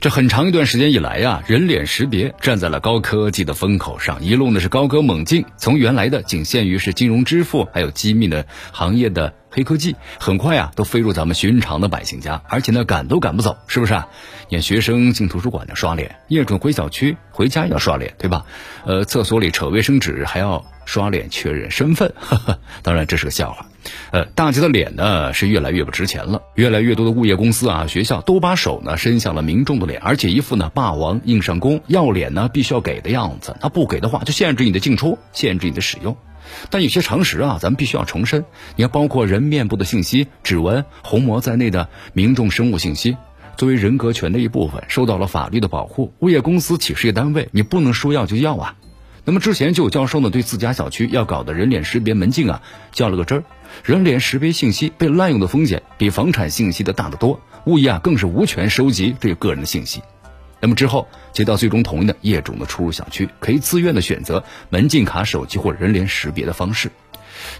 这很长一段时间以来呀，人脸识别站在了高科技的风口上，一路呢是高歌猛进。从原来的仅限于是金融支付，还有机密的行业的黑科技，很快啊都飞入咱们寻常的百姓家，而且呢赶都赶不走，是不是啊？你看学生进图书馆要刷脸，业主回小区回家要刷脸，对吧？呃，厕所里扯卫生纸还要刷脸确认身份，当然这是个笑话。呃，大家的脸呢是越来越不值钱了，越来越多的物业公司啊、学校都把手呢伸向了民众的脸，而且一副呢霸王硬上弓，要脸呢必须要给的样子，那不给的话就限制你的进出，限制你的使用。但有些常识啊，咱们必须要重申，你要包括人面部的信息、指纹、虹膜在内的民众生物信息，作为人格权的一部分，受到了法律的保护。物业公司、企事业单位，你不能说要就要啊。那么之前就有教授呢，对自家小区要搞的人脸识别门禁啊，较了个真儿。人脸识别信息被滥用的风险比房产信息的大得多，物业啊更是无权收集这个个人的信息。那么之后接到最终同意的业主呢，出入小区可以自愿的选择门禁卡、手机或人脸识别的方式。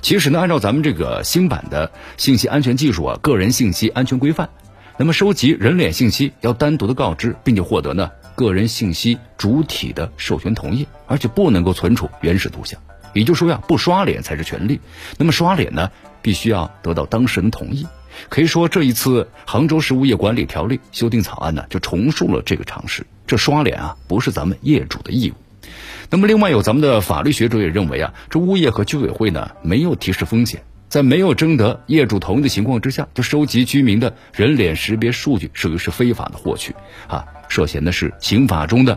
其实呢，按照咱们这个新版的信息安全技术啊，个人信息安全规范，那么收集人脸信息要单独的告知，并且获得呢个人信息主体的授权同意，而且不能够存储原始图像。也就是说呀，不刷脸才是权利。那么刷脸呢，必须要得到当事人同意。可以说，这一次杭州市物业管理条例修订草案呢，就重塑了这个常识。这刷脸啊，不是咱们业主的义务。那么，另外有咱们的法律学者也认为啊，这物业和居委会呢，没有提示风险，在没有征得业主同意的情况之下，就收集居民的人脸识别数据，属于是非法的获取啊，涉嫌的是刑法中的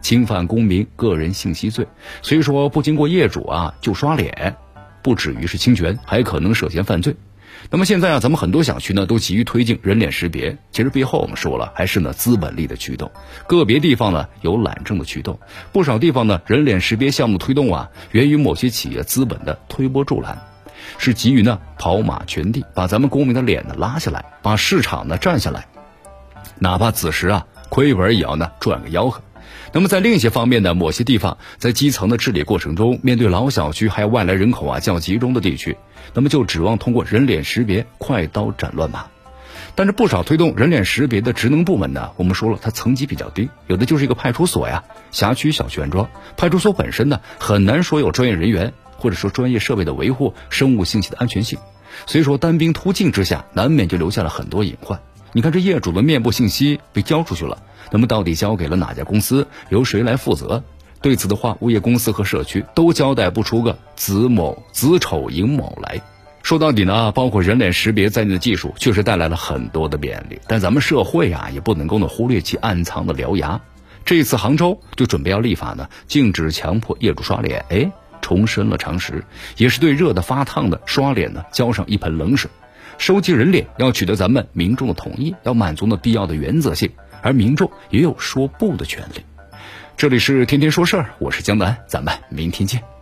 侵犯公民个人信息罪。所以说，不经过业主啊就刷脸，不止于是侵权，还可能涉嫌犯罪。那么现在啊，咱们很多小区呢都急于推进人脸识别，其实背后我们说了，还是呢资本力的驱动。个别地方呢有懒政的驱动，不少地方呢人脸识别项目推动啊，源于某些企业资本的推波助澜，是急于呢跑马圈地，把咱们公民的脸呢拉下来，把市场呢占下来，哪怕此时啊亏本也要呢赚个吆喝。那么在另一些方面呢，某些地方在基层的治理过程中，面对老小区还有外来人口啊较集中的地区，那么就指望通过人脸识别快刀斩乱麻。但是不少推动人脸识别的职能部门呢，我们说了，它层级比较低，有的就是一个派出所呀、辖区小区庄。派出所本身呢，很难说有专业人员或者说专业设备的维护生物信息的安全性，所以说单兵突进之下，难免就留下了很多隐患。你看这业主的面部信息被交出去了。那么到底交给了哪家公司？由谁来负责？对此的话，物业公司和社区都交代不出个子某、子丑、寅卯来。说到底呢，包括人脸识别在内的技术确实带来了很多的便利，但咱们社会啊也不能够呢忽略其暗藏的獠牙。这次杭州就准备要立法呢，禁止强迫业主刷脸，哎，重申了常识，也是对热的发烫的刷脸呢浇上一盆冷水。收集人脸要取得咱们民众的同意，要满足呢必要的原则性。而民众也有说不的权利。这里是天天说事儿，我是江南，咱们明天见。